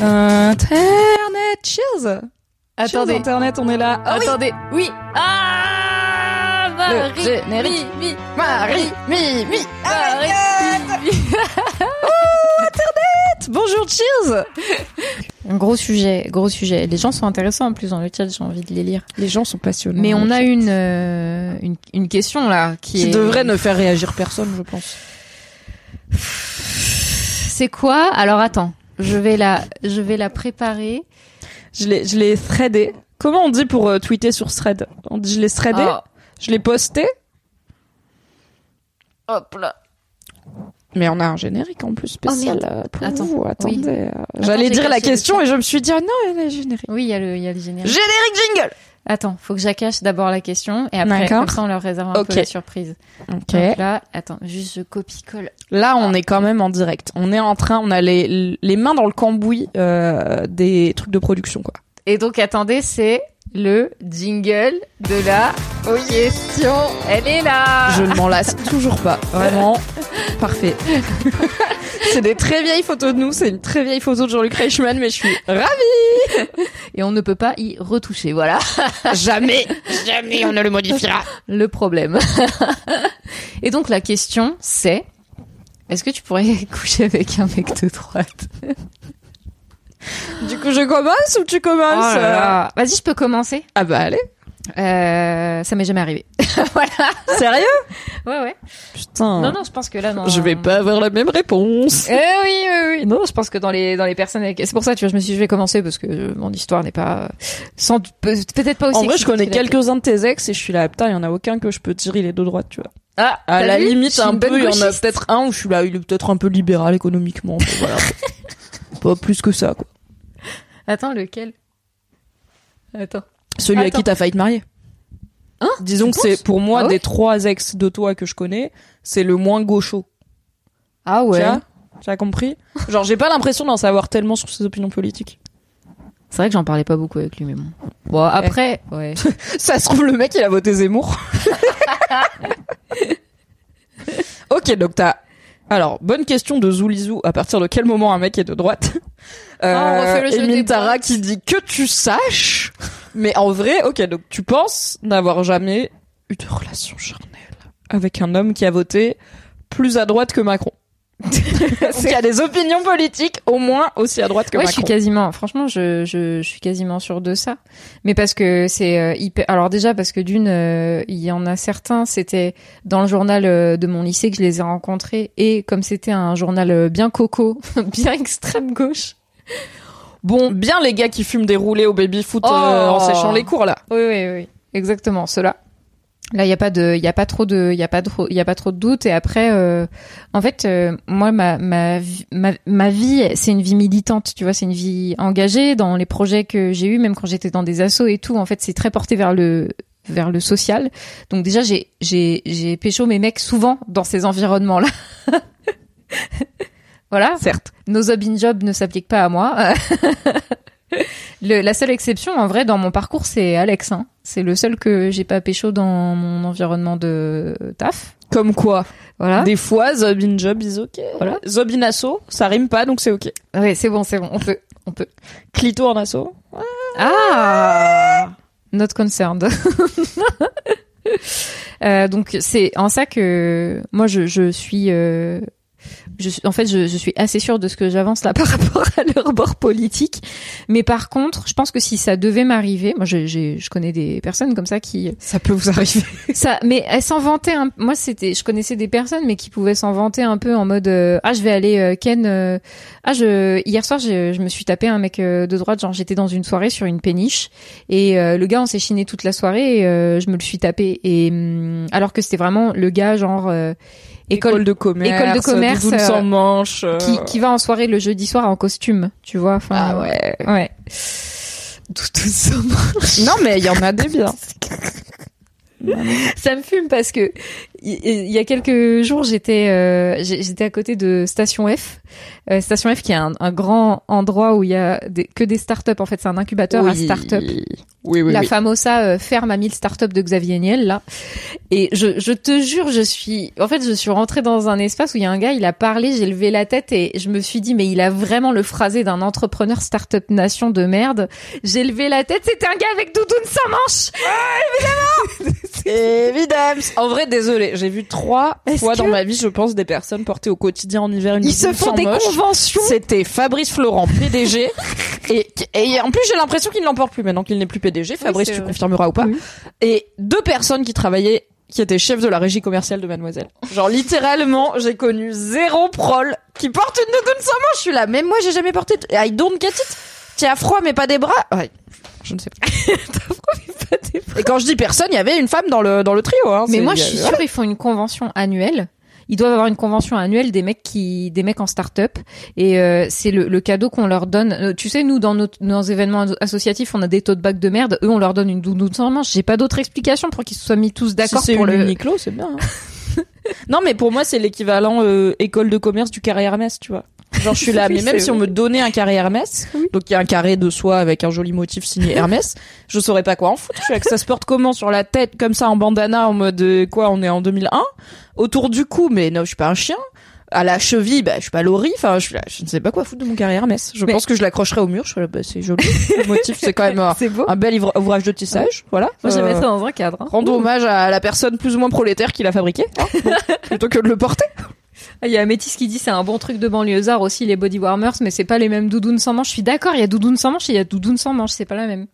Internet, cheers Attendez. Cheers, Internet, on est là. Ah Attendez. Oui. Ah Marie, Le générique. Mi, mi, Marie, mi, mi, Marie, mi, mi. bonjour, cheers Un gros sujet, gros sujet. Les gens sont intéressants en plus dans le chat, j'ai envie de les lire. Les gens sont passionnants. Mais on a une, euh, une, une question là qui, Qui est... devrait ne faire réagir personne, je pense. C'est quoi? Alors attends, je vais la, je vais la préparer. Je l'ai, je l'ai threadé. Comment on dit pour euh, tweeter sur thread? On dit je l'ai threadé, Oh, je l'ai posté, hop là. mais on a un générique en plus spécial Oh, merde. euh, pour Attends, vous. Attendez. oui. euh, J'allais dire la question et je me suis dit ah non, il y a le générique. Oui, il y a le, il y a le générique. Générique jingle. Attends, faut que j'accache d'abord la question et après, comme ça, on leur réserve un peu la surprise. Ok. Donc là, attends, juste je copie-colle. Là, on est quand même en direct. On est en train, on a les, les mains dans le cambouis euh, des trucs de production, quoi. Et donc, attendez, c'est le jingle de la question. Elle est là. Je ne m'en lasse toujours pas. Vraiment, parfait. c'est des très vieilles photos de nous. C'est une très vieille photo de Jean-Luc Reichmann, mais je suis ravie. Et on ne peut pas y retoucher. Voilà Jamais, jamais on ne le modifiera. le problème. Et donc, la question, c'est est-ce que tu pourrais coucher avec un mec de droite? Du coup, je commence ou tu Oh commences là là. Vas-y, je peux commencer. Ah bah allez. Euh, ça m'est jamais arrivé. voilà. Sérieux? Ouais, ouais. Putain. Non, non, je pense que là, non. Je vais pas avoir la même réponse. Eh oui, oui, oui. Non, je pense que dans les dans les personnes avec... c'est pour ça tu vois, je me suis dit je vais commencer parce que euh, mon histoire n'est pas sans peut- peut-être pas aussi En vrai, je connais quelques-uns de tes ex et je suis là, putain, il y en a aucun que je peux tirer les deux droites, tu vois. Ah, À la limite, un peu, il y en a peut-être un où je suis là, il est peut-être un peu libéral économiquement. voilà. pas plus que ça, quoi. Attends, lequel? Attends. Celui à qui t'as failli te marier. Hein? Disons que c'est pour moi Ah ouais? des trois ex de toi que je connais, c'est le moins gaucho. Ah ouais. tu as? Compris? Genre j'ai pas l'impression d'en savoir tellement sur ses opinions politiques. C'est vrai que j'en parlais pas beaucoup avec lui mais bon. Bon, après, ouais. Ça se trouve le mec il a voté Zemmour. ok donc t'as alors bonne question de Zoulizou. À partir de quel moment un mec est de droite Euh, des Tara qui dit que tu saches. Mais en vrai, ok donc tu penses n'avoir jamais eu de relation charnelle avec un homme qui a voté plus à droite que Macron. Qui a des opinions politiques au moins aussi à droite que Ouais, je suis quasiment. Franchement, je, je, je suis quasiment sûre de ça. Mais parce que c'est euh, hyper. Alors déjà parce que d'une, euh, il y en a certains. C'était dans le journal euh, de mon lycée que je les ai rencontrés et comme c'était un journal euh, bien coco, bien extrême gauche. Bon, Bien les gars qui fument des roulés au baby foot Oh. en séchant les cours là. Oui, oui, oui, exactement, cela. Là, il y a pas de, il y a pas trop de, il y a pas trop, il y a pas trop de doute. Et après, euh, en fait, euh, moi, ma ma vie- ma, ma vie, c'est une vie militante. Tu vois, c'est une vie engagée dans les projets que j'ai eus, même quand j'étais dans des assos et tout. En fait, c'est très porté vers le vers le social. Donc déjà, j'ai j'ai j'ai pécho mes mecs souvent dans ces environnements-là. voilà. Certes. Nos job in job ne s'appliquent pas à moi. Le- la seule exception, en vrai, dans mon parcours, c'est Alex. Hein. C'est le seul que j'ai pas pécho dans mon environnement de taf. Comme quoi. Voilà. Des fois, Zob in job is ok. Voilà. Zob in asso, ça rime pas donc c'est ok. Ouais, c'est bon, c'est bon. On peut, on peut. Clito en asso. Ah. Not concerned. Euh, donc c'est en ça que moi je, je suis euh, je suis en fait je, je suis assez sûre de ce que j'avance là par rapport à leur bord politique mais par contre je pense que si ça devait m'arriver moi je, je connais des personnes comme ça qui Ça peut vous arriver. ça mais elles s'en vantaient un- moi c'était je connaissais des personnes mais qui pouvaient s'en vanter un peu en mode euh, ah je vais aller euh, Ken euh, ah je hier soir je, je me suis tapé un mec euh, de droite genre j'étais dans une soirée sur une péniche et euh, le gars on s'est chiné toute la soirée et euh, je me le suis tapé et hum, alors que c'était vraiment le gars genre euh, école, de commerce, école de commerce, euh, sans manche, euh, qui, qui va en soirée le jeudi soir en costume, tu vois. Enfin, Ah ouais. ouais. Tout, tout ça. Non, mais il y en a des biens. ça me fume parce que il y a quelques jours j'étais euh, j'étais à côté de Station F. Euh, Station F qui est un, un grand endroit où il y a des, que des startups en fait c'est un incubateur à startups Oui, oui, la. Famosa euh, ferme à 1000 startups de Xavier Niel là. Et je, je te jure je suis en fait je suis rentrée dans un espace où il y a un gars il a parlé j'ai levé la tête et je me suis dit mais il a vraiment le phrasé d'un entrepreneur startup nation de merde. J'ai levé la tête c'était un gars avec doudoune sans manche Évidemment. En vrai, désolé, j'ai vu trois fois que- dans ma vie, je pense, des personnes portées au quotidien en hiver une ils se font des moche. conventions C'était Fabrice Florent, PDG. et, et en plus, j'ai l'impression qu'il ne l'emporte plus maintenant qu'il n'est plus PDG. Fabrice, tu vrai. confirmeras ou pas. Oui. Et deux personnes qui travaillaient, qui étaient chefs de la régie commerciale de Mademoiselle. Genre, littéralement, j'ai connu zéro prol qui porte une doudoune sans manche. Je suis là, même moi, j'ai jamais porté. I don't get it. T'as froid, mais pas des bras. Ouais, je ne sais pas. Et quand je dis personne, il y avait une femme dans le dans le trio. Hein. Mais moi, je suis sûre ils font une convention annuelle. Ils doivent avoir une convention annuelle des mecs qui, des mecs en start-up, et euh, c'est le, le cadeau qu'on leur donne. Euh, tu sais, nous dans nos, nos événements associatifs, on a des tote bags de merde. Eux, on leur donne une doudoune sans manche. J'ai pas d'autre explication pour qu'ils se soient mis tous d'accord si c'est pour une le. Uniqlo, c'est bien. hein. non, mais pour moi, c'est l'équivalent euh, école de commerce du carré Hermès, tu vois. Genre, je suis là, Oui, mais même si on me donnait un carré Hermès, donc il y a un carré de soie avec un joli motif signé Hermès, je saurais pas quoi en foutre. Je suis là, que ça se porte comment sur la tête, comme ça, en bandana, en mode euh, quoi, on est en 2001, autour du cou, mais non, je suis pas un chien. À la cheville, bah, je suis pas Laurie. Enfin, je je ne sais pas quoi foutre de mon carré Hermès. Je Mais- pense que je l'accrocherai au mur. Je suis là, bah, c'est joli. Le motif, c'est quand même un, bel ouvrage de tissage. Voilà. Moi, je Euh, mettrais dans un cadre. hein. Rendre hommage à la personne plus ou moins prolétaire qui l'a fabriqué, hein, plutôt que de le porter. Ah, Il y a Métis qui dit c'est un bon truc de banlieusard aussi les body warmers, mais c'est pas les mêmes doudounes sans manche. Je suis d'accord, il y a doudoune sans manche et il y a doudoune sans manche, c'est pas la même.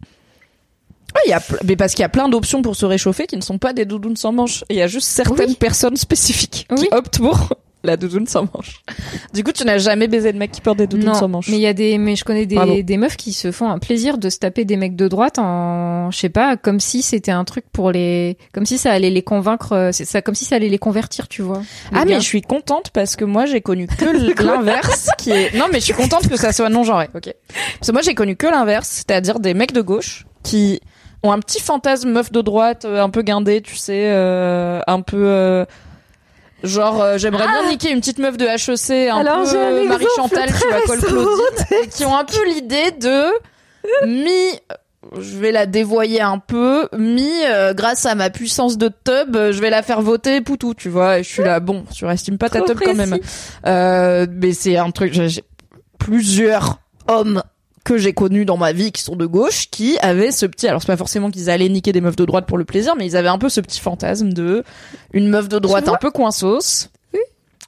Ouais, il y a, ple- mais parce qu'il y a plein d'options pour se réchauffer qui ne sont pas des doudounes sans manches. Il y a juste certaines Oui. personnes spécifiques Oui. qui optent pour la doudoune sans manches. Du coup, tu n'as jamais baisé de mec qui porte des doudounes non, sans manches. mais il y a des, mais je connais des, des meufs qui se font un plaisir de se taper des mecs de droite en, je sais pas, comme si c'était un truc pour les, comme si ça allait les convaincre, euh, c'est ça, comme si ça allait les convertir, tu vois. Ah mais je suis contente parce que moi j'ai connu que l'inverse qui est non mais je suis contente que ça soit non genré ok parce que moi j'ai connu que l'inverse c'est-à-dire des mecs de gauche qui ont un petit fantasme meuf de droite euh, un peu guindé tu sais euh, un peu euh, genre euh, j'aimerais bien niquer une petite meuf de HEC un Alors, peu exemple Marie Chantal très qui va col récent. Claudine et qui ont un peu l'idée de mi je vais la dévoyer un peu, mi euh, grâce à ma puissance de tub, euh, je vais la faire voter Poutou, tu vois. Et je suis là, bon, surestime pas ta tub quand même. Euh, mais c'est un truc, j'ai plusieurs hommes que j'ai connus dans ma vie qui sont de gauche qui avaient ce petit alors c'est pas forcément qu'ils allaient niquer des meufs de droite pour le plaisir mais ils avaient un peu ce petit fantasme de une meuf de droite un peu coinsos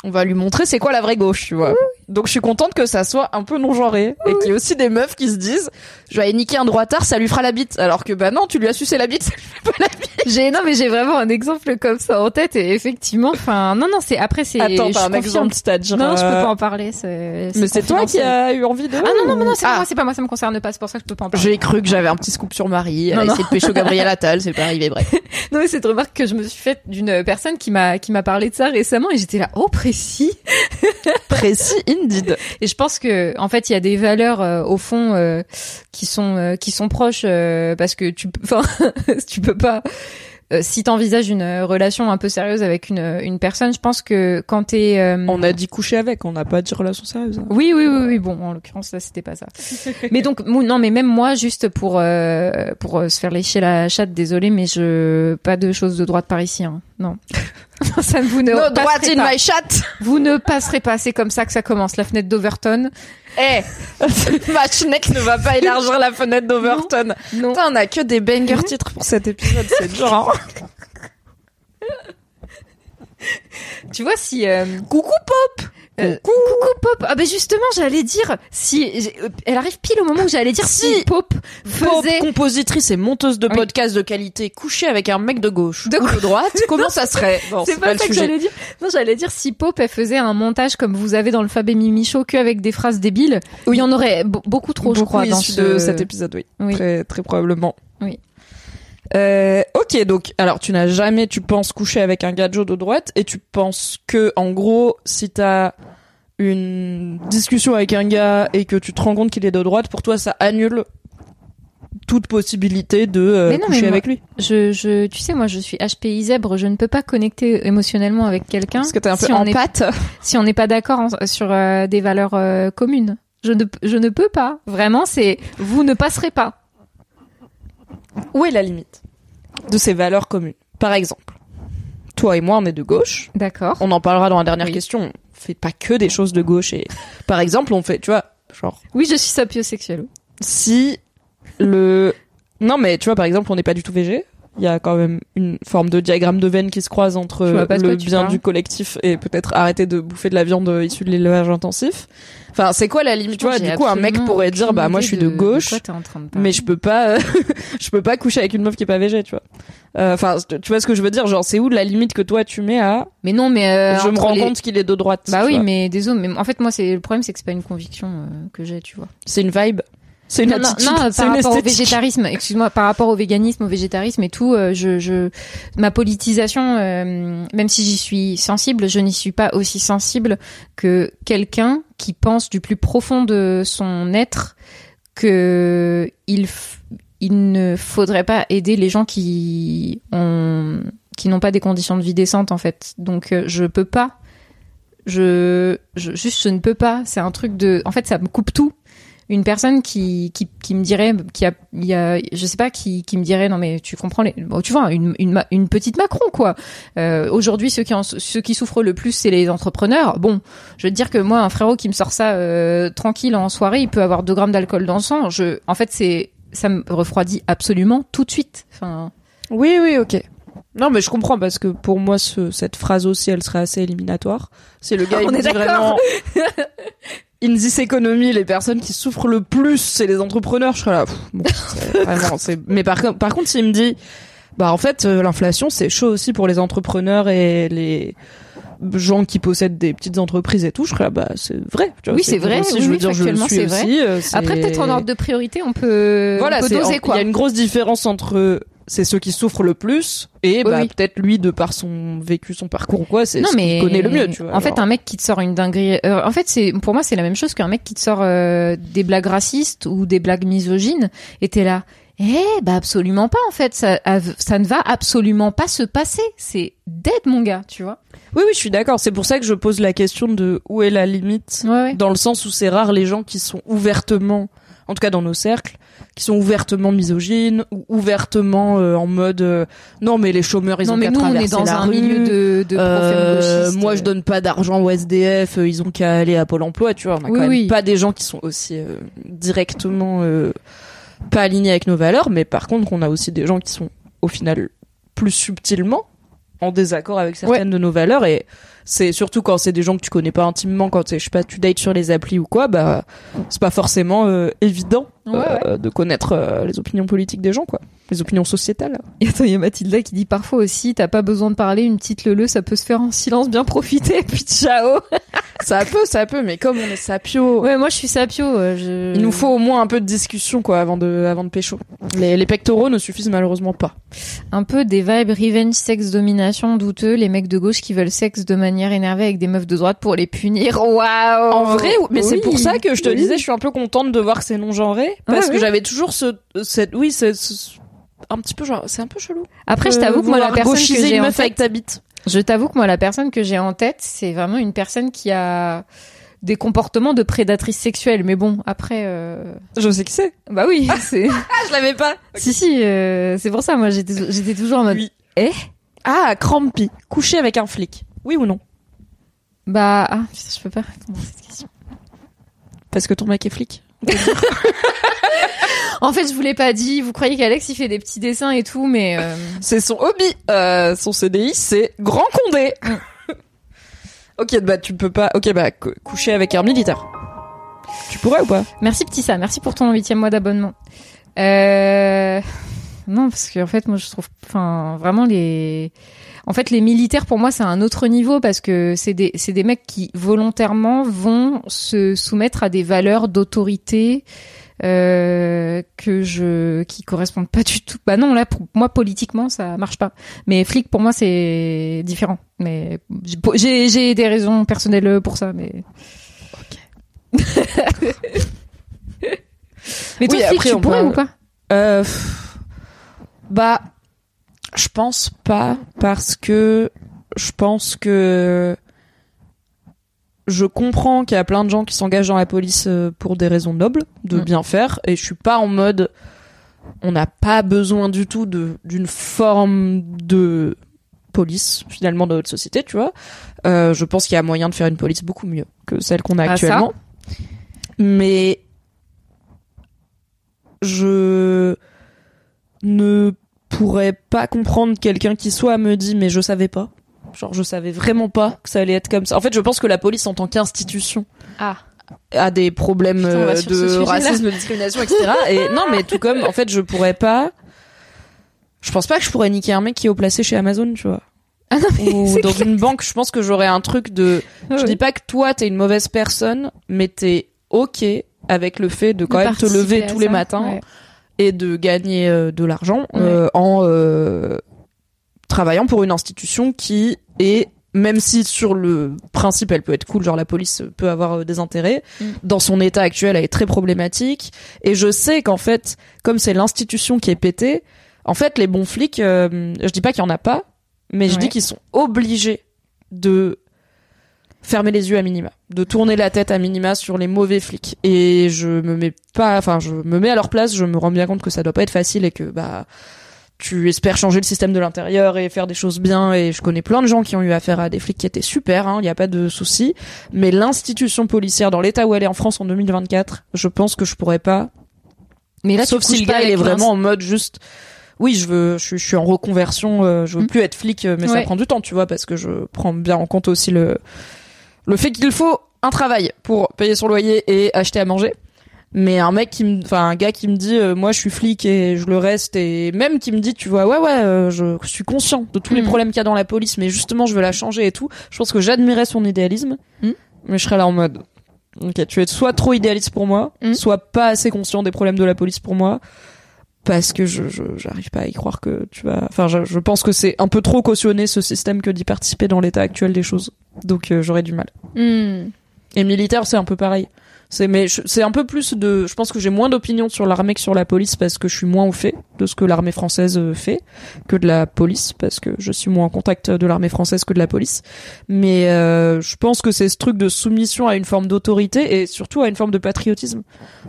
on va lui montrer c'est quoi la vraie gauche tu vois donc je suis contente que ça soit un peu non genré et qu'il y ait aussi des meufs qui se disent je vais aller niquer un droitard ça lui fera la bite alors que bah non tu lui as sucé la bite ça lui fait pas la bite J'ai non mais j'ai vraiment un exemple comme ça en tête et effectivement enfin non non c'est après c'est attends t'as un exemple c'est-à-dire non je peux euh, pas en parler c'est mais c'est toi qui as eu envie de ah non non mais non c'est pas Ah. moi c'est pas moi ça me concerne pas c'est pour ça que je peux pas en parler J'ai cru que j'avais un petit scoop sur Marie. Elle Non, a non. essayé de pécho Gabriel Attal, c'est pas arrivé, bref. non mais cette remarque que je me suis faite d'une personne qui m'a qui m'a parlé de ça récemment et j'étais là oh précis Précis, indeed. et je pense que en fait il y a des valeurs euh, au fond euh, qui sont euh, qui sont proches euh, parce que tu peux enfin tu peux pas euh, si t'envisages une euh, relation un peu sérieuse avec une une personne je pense que quand t'es euh, On a dit coucher avec, on n'a pas dit relation sérieuse. hein. Oui, oui, oui, oui. Bon, en l'occurrence, là, c'était pas ça. mais donc, non, mais même moi, juste pour euh, pour euh, se faire lécher la chatte, désolé, mais je pas de choses de droite par ici, hein. Non, ça ne vous ne No in pas. my chat. Vous ne passerez pas. C'est comme ça que ça commence. La fenêtre d'Overton. Eh, Matchneck ne va pas élargir la fenêtre d'Overton. Non. Putain, on a que des bangers titres pour cet épisode, c'est dur. Hein. Tu vois si. euh, Coucou Pop. Euh, coucou Pop. Ah ben justement, j'allais dire si euh, elle arrive pile au moment où j'allais dire si, Si. Pop Pop, faisait. compositrice et monteuse de Oui. podcasts de qualité, coucher avec un mec de gauche De ou de droite, comment ça serait Bon, C'est pas, le ça que sujet. j'allais dire. Non, j'allais dire si Pop elle faisait un montage comme vous avez dans le Fab et Mimi Show que avec des phrases débiles, il y en aurait be- beaucoup trop, je Beaucoup crois, dans ce... de cet épisode, oui. Oui. Très, très probablement. Oui. Euh, ok, donc alors tu n'as jamais, tu penses coucher avec un gadjo de droite et tu penses que en gros, si t'as une discussion avec un gars et que tu te rends compte qu'il est de droite, pour toi ça annule toute possibilité de euh, Mais non, coucher mais moi- avec lui. Je, je, tu sais, moi, je suis HPI zèbre. Je ne peux pas connecter émotionnellement avec quelqu'un Parce que t'es un peu si on est- si on n'est pas d'accord sur euh, des valeurs euh, communes. Je ne, je ne peux pas. Vraiment, c'est vous ne passerez pas. Où est la limite de ces valeurs communes? Par exemple, toi et moi, on est de gauche. D'accord. On en parlera dans la dernière Oui. question. On fait pas que des choses de gauche et, par exemple, on fait, tu vois, genre, Oui, je suis sapiosexuelle. si le non mais tu vois par exemple on n'est pas du tout végé il y a quand même une forme de diagramme de veine qui se croise entre le bien du collectif et peut-être arrêter de bouffer de la viande issue de l'élevage intensif enfin c'est quoi la limite? Tu vois du coup un mec pourrait dire bah moi je suis de gauche mais je peux pas je peux pas coucher avec une meuf qui est pas végé tu vois Euh, enfin tu vois ce que je veux dire? Genre c'est où la limite que toi tu mets à Mais non, mais euh, je me rends les- compte qu'il est de droite Bah oui, vois. mais désolé. Mais en fait, moi, c'est le problème, c'est que c'est pas une conviction euh, que j'ai, tu vois. c'est une vibe c'est une non, attitude non, par une rapport au végétarisme, excuse-moi, par rapport au véganisme, au végétarisme et tout, euh, je, je, ma politisation, euh, même si j'y suis sensible, je n'y suis pas aussi sensible que quelqu'un qui pense du plus profond de son être que il, il ne faudrait pas aider les gens qui ont, qui n'ont pas des conditions de vie décentes en fait. Donc euh, je peux pas. Je, je juste je ne peux pas. C'est un truc de. En fait, ça me coupe tout une personne qui, qui, qui me dirait qui a, il y a je sais pas qui, qui me dirait non mais tu comprends les bon, tu vois une, une, une petite Macron quoi euh, aujourd'hui ceux qui en, ceux qui souffrent le plus c'est les entrepreneurs bon je veux te dire que moi un frérot qui me sort ça euh, tranquille en soirée il peut avoir 2 grammes d'alcool dans le sang je en fait c'est ça me refroidit absolument tout de suite enfin Oui, oui, ok. Non, mais je comprends parce que pour moi, ce, cette phrase aussi, elle serait assez éliminatoire. C'est le gars, il On me est dit d'accord. vraiment. In this economy, les personnes qui souffrent le plus, c'est les entrepreneurs. Je serais là. pff, bon, c'est vraiment, c'est. Mais par, par contre, s'il me dit, bah en fait, euh, l'inflation, c'est chaud aussi pour les entrepreneurs et les gens qui possèdent des petites entreprises et tout. Je serais là, bah c'est vrai. tu vois, Oui, c'est vrai, Aussi, oui, je veux dire, je le suis vrai. aussi. euh, après peut-être en ordre de priorité on peut voilà, on peut doser Il quoi y a une grosse différence entre c'est ceux qui souffrent le plus et bah oui. peut-être lui de par son vécu, son parcours ou quoi, c'est ce mais qu'il connaît le mieux, tu vois. En fait, un mec qui te sort une dinguerie. euh, en fait, c'est pour moi c'est la même chose qu'un mec qui te sort euh, des blagues racistes ou des blagues misogynes. Et t'es là. Eh bah absolument pas en fait. Ça, ça ne va absolument pas se passer. C'est dead mon gars, tu vois. Oui, oui, je suis d'accord. C'est pour ça que je pose la question de où est la limite, Ouais, ouais. dans le sens où c'est rare les gens qui sont ouvertement, en tout cas dans nos cercles, qui sont ouvertement misogynes ou ouvertement euh, en mode euh, non mais les chômeurs ils non ont mais qu'à nous on est traverser dans la un rue. milieu de, de Euh, moi, je donne pas d'argent au SDF, ils ont qu'à aller à Pôle emploi, tu vois. On a Oui, quand même oui. pas des gens qui sont aussi directement pas alignés avec nos valeurs, mais par contre, on a aussi des gens qui sont au final plus subtilement en désaccord avec certaines de nos valeurs et c'est surtout quand c'est des gens que tu connais pas intimement quand c'est je sais pas tu dates sur les applis ou quoi bah c'est pas forcément euh, évident Ouais, euh, de connaître euh, les opinions politiques des gens quoi les opinions sociétales Et attends, il y a Mathilda qui dit parfois aussi, t'as pas besoin de parler, une petite leu ça peut se faire en silence, bien profiter, puis ciao. ça peut ça peut mais comme on est sapio Ouais, moi je suis sapio. Je... Il nous faut au moins un peu de discussion quoi avant de avant de pécho. Les, les pectoraux ne suffisent malheureusement pas. un peu des vibes revenge, sexe, domination, douteux, les mecs de gauche qui veulent sexe de manière énervée avec des meufs de droite pour les punir. Waouh En vrai, mais c'est pour ça que je te Oui. disais, je suis un peu contente de voir que c'est non genré parce que j'avais toujours ce cette oui c'est ce- un petit peu genre c'est un peu chelou. Après, je Euh, t'avoue que moi, la personne que j'ai en avec tête, je t'avoue que moi, la personne que j'ai en tête, c'est vraiment une personne qui a des comportements de prédatrice sexuelle. Mais bon, après, euh... Je sais qui c'est. bah oui, c'est. Ah, je l'avais pas. si si, euh, c'est pour ça. Moi, j'étais, j'étais toujours en mode. Oui. Eh? Ah, crampy, coucher avec un flic. Oui ou non? Bah, ah, putain, je peux pas répondre à cette question. Parce que ton mec est flic. En fait, je vous l'ai pas dit. Vous croyez qu'Alex il fait des petits dessins et tout, mais euh, C'est son hobby. Euh, son CDI, c'est Grand Condé. ok, bah tu peux pas. Ok, bah cou- coucher avec un militaire. Tu pourrais ou pas? Merci petit ça. Merci pour ton huitième mois d'abonnement. Euh... Non, parce qu'en fait, moi, je trouve, enfin, vraiment les, en fait, les militaires pour moi, c'est un autre niveau parce que c'est des, c'est des mecs qui volontairement vont se soumettre à des valeurs d'autorité euh, que je qui correspondent pas du tout. Bah non, là pour moi politiquement ça marche pas. Mais flic pour moi c'est différent. Mais j'ai j'ai des raisons personnelles pour ça. Mais ok. mais toi, flic, tu pourrais ou pas? Euh, Bah, je pense pas parce que je pense que je comprends qu'il y a plein de gens qui s'engagent dans la police euh, pour des raisons nobles, de mm. bien faire, et je suis pas en mode on n'a pas besoin du tout de d'une forme de police finalement dans notre société, tu vois. Euh, je pense qu'il y a moyen de faire une police beaucoup mieux que celle qu'on a ah, actuellement. Mais je ne pourrais pas comprendre quelqu'un qui soit me dit mais je savais pas Genre, je savais vraiment pas que ça allait être comme ça. En fait, je pense que la police, en tant qu'institution, ah. a des problèmes euh, de racisme, de discrimination, etc. Et non, mais tout comme, en fait, je pourrais pas. Je pense pas que je pourrais niquer un mec qui est au placé chez Amazon, tu vois. Ah non, Ou dans une banque, je pense que j'aurais un truc de. je dis pas que toi t'es une mauvaise personne, mais t'es ok avec le fait de quand même te lever tous les matins et de gagner euh, de l'argent euh, en travaillant pour une institution qui est même si sur le principe elle peut être cool, genre la police peut avoir euh, des intérêts, mm. dans son état actuel elle est très problématique. Et je sais qu'en fait, comme c'est l'institution qui est pétée, en fait les bons flics, euh, je dis pas qu'il y en a pas, mais je dis qu'ils sont obligés de fermer les yeux à minima, de tourner la tête à minima sur les mauvais flics. Et je me mets pas, enfin je me mets à leur place, je me rends bien compte que ça doit pas être facile et que bah tu espères changer le système de l'intérieur et faire des choses bien et je connais plein de gens qui ont eu affaire à des flics qui étaient super, il hein, n'y a pas de souci. Mais l'institution policière dans l'état où elle est en France en 2024, je pense que je pourrais pas. Mais là, sauf si le gars il est vraiment en mode juste. Oui, je veux, je, suis en reconversion, euh, je veux mm. plus être flic, euh, mais ça prend du temps, tu vois, parce que je prends bien en compte aussi le le fait qu'il faut un travail pour payer son loyer et acheter à manger mais un mec qui me enfin un gars qui me dit euh, moi je suis flic et je le reste et même qui me dit tu vois ouais ouais euh, je suis conscient de tous les mm. problèmes qu'il y a dans la police mais justement je veux la changer et tout je pense que j'admirais son idéalisme mm. mais je serais là en mode ok tu es soit trop idéaliste pour moi mm. soit pas assez conscient des problèmes de la police pour moi parce que je j'arrive pas à y croire que tu vas enfin je, je pense que c'est un peu trop cautionner ce système que d'y participer dans l'état actuel des choses donc euh, j'aurais du mal et militaire c'est un peu pareil c'est mais c'est un peu plus de. Je pense que j'ai moins d'opinion sur l'armée que sur la police parce que je suis moins au fait de ce que l'armée française euh, fait que de la police parce que je suis moins en contact de l'armée française que de la police. Mais euh, je pense que c'est ce truc de soumission à une forme d'autorité et surtout à une forme de patriotisme.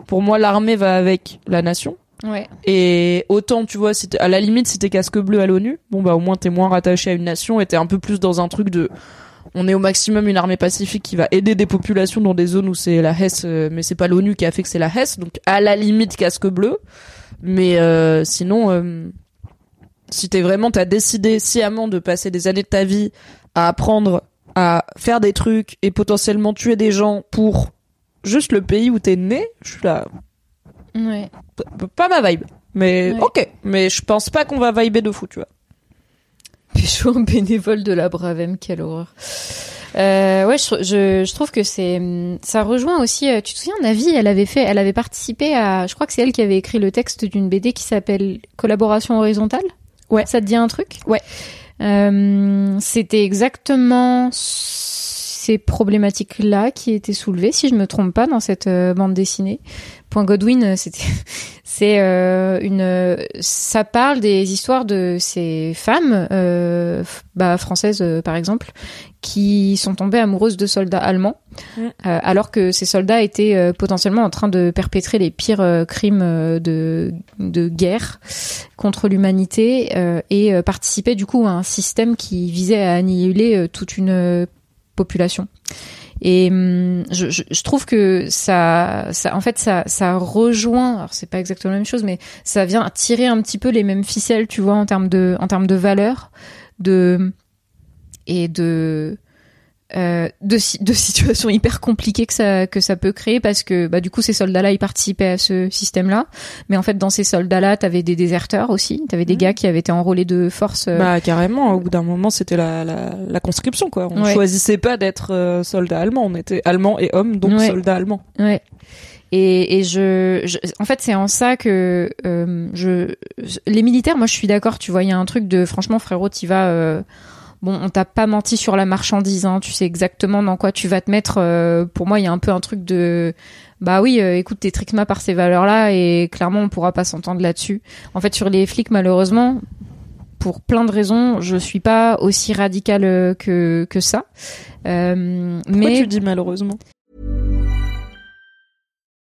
Pour moi, l'armée va avec la nation. Ouais. Et autant, tu vois, si à la limite, si t'es casque bleu à l'ONU, bon bah au moins t'es moins rattaché à une nation et t'es un peu plus dans un truc de on est au maximum une armée pacifique qui va aider des populations dans des zones où c'est la Hesse, euh, mais c'est pas l'ONU qui a fait que c'est la Hesse, donc à la limite casque bleu. Mais euh, sinon, euh, si t'es vraiment, t'as décidé sciemment de passer des années de ta vie à apprendre à faire des trucs et potentiellement tuer des gens pour juste le pays où t'es né, je suis là. Ouais. Pas ma vibe. Mais ok. Mais je pense pas qu'on va vibrer de fou, tu vois. Pécho en bénévole de la Bravem, quelle horreur. Euh, ouais, je, je, je, trouve que c'est, ça rejoint aussi. Euh, tu te souviens, Navi, elle avait fait, elle avait participé à, je crois que c'est elle qui avait écrit le texte d'une BD qui s'appelle Collaboration horizontale. Ouais. Ça te dit un truc? Ouais. Euh, c'était exactement ces problématiques-là qui étaient soulevées, si je me trompe pas, dans cette euh, bande dessinée. Point Godwin, euh, c'était, c'est euh, une, ça parle des histoires de ces femmes, euh, bah, françaises par exemple, qui sont tombées amoureuses de soldats allemands, alors que ces soldats étaient potentiellement en train de perpétrer les pires crimes de, de guerre contre l'humanité et participaient du coup à un système qui visait à annihiler toute une population. Et hum, je, trouve que ça, ça, en fait, ça, ça rejoint. Alors c'est pas exactement la même chose, mais ça vient tirer un petit peu les mêmes ficelles, tu vois, en termes de, en termes de valeur, de et de euh, de, si- de situations hyper compliquées que ça que ça peut créer parce que bah du coup ces soldats-là ils participaient à ce système-là mais en fait dans ces soldats-là t'avais des déserteurs aussi t'avais des Mhm. gars qui avaient été enrôlés de force euh, Bah carrément, au bout d'un moment, c'était la, la, la conscription quoi. On Ouais. choisissait pas d'être euh, soldat allemand, on était allemand et homme, donc Ouais. soldat allemand. Ouais. Et, et je, je- en fait, c'est en ça que euh, je, les militaires, moi, je suis d'accord. Tu vois, il y a un truc de, franchement, frérot, t'y vas. Bon, on t'a pas menti sur la marchandise. Hein, tu sais exactement dans quoi tu vas te mettre. euh, pour moi, il y a un peu un truc de, bah oui, euh, écoute, t'es trixma par ces valeurs-là, et clairement, on pourra pas s'entendre là-dessus. En fait, sur les flics, malheureusement. Pour plein de raisons, je suis pas aussi radicale euh, que que ça. Euh, Pourquoi mais tu dis malheureusement?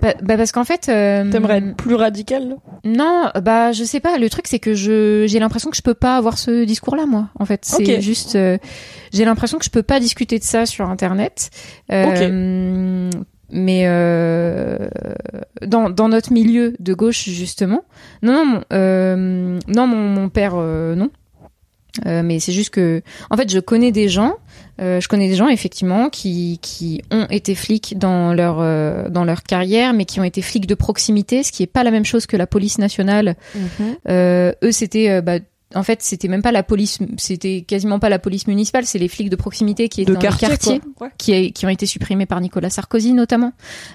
Bah, bah parce qu'en fait, euh, T'aimerais être plus radical Non, bah je sais pas. Le truc c'est que je j'ai l'impression que je peux pas avoir ce discours-là moi. En fait, c'est juste euh, j'ai l'impression que je peux pas discuter de ça sur internet. Euh, Mais euh, dans dans notre milieu de gauche justement, non non mon, euh, non mon, mon père euh, non. Euh, mais c'est juste que, en fait, je connais des gens, euh, je connais des gens effectivement qui qui ont été flics dans leur euh, dans leur carrière, mais qui ont été flics de proximité, ce qui est pas la même chose que la police nationale. Euh, eux, c'était bah, en fait, c'était même pas la police, c'était quasiment pas la police municipale, c'est les flics de proximité qui étaient de dans quartier, les quartiers, quoi. Ouais. qui, qui ont été supprimés par Nicolas Sarkozy notamment.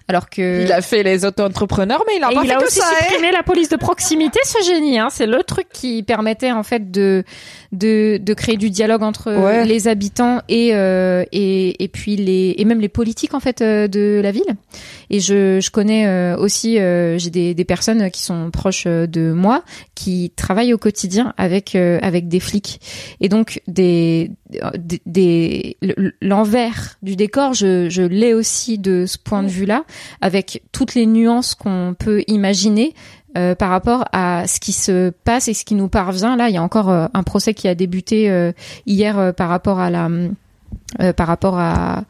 Alors que Il a fait les auto-entrepreneurs, mais il a et pas il fait a que aussi ça. hein. supprimé la police de proximité, ce génie. Hein. C'est le truc qui permettait en fait de de, de créer du dialogue entre Ouais. les habitants et, euh, et et puis les et même les politiques en fait euh, de la ville. Et je je connais euh, aussi euh, j'ai des des personnes qui sont proches euh, de moi qui travaillent au quotidien avec euh, avec des flics et donc des des, des- l'envers du décor je je l'ai aussi de ce point de vue là avec toutes les nuances qu'on peut imaginer euh, par rapport à ce qui se passe et ce qui nous parvient. Là, il y a encore euh, un procès qui a débuté euh, hier par rapport à la, par rapport à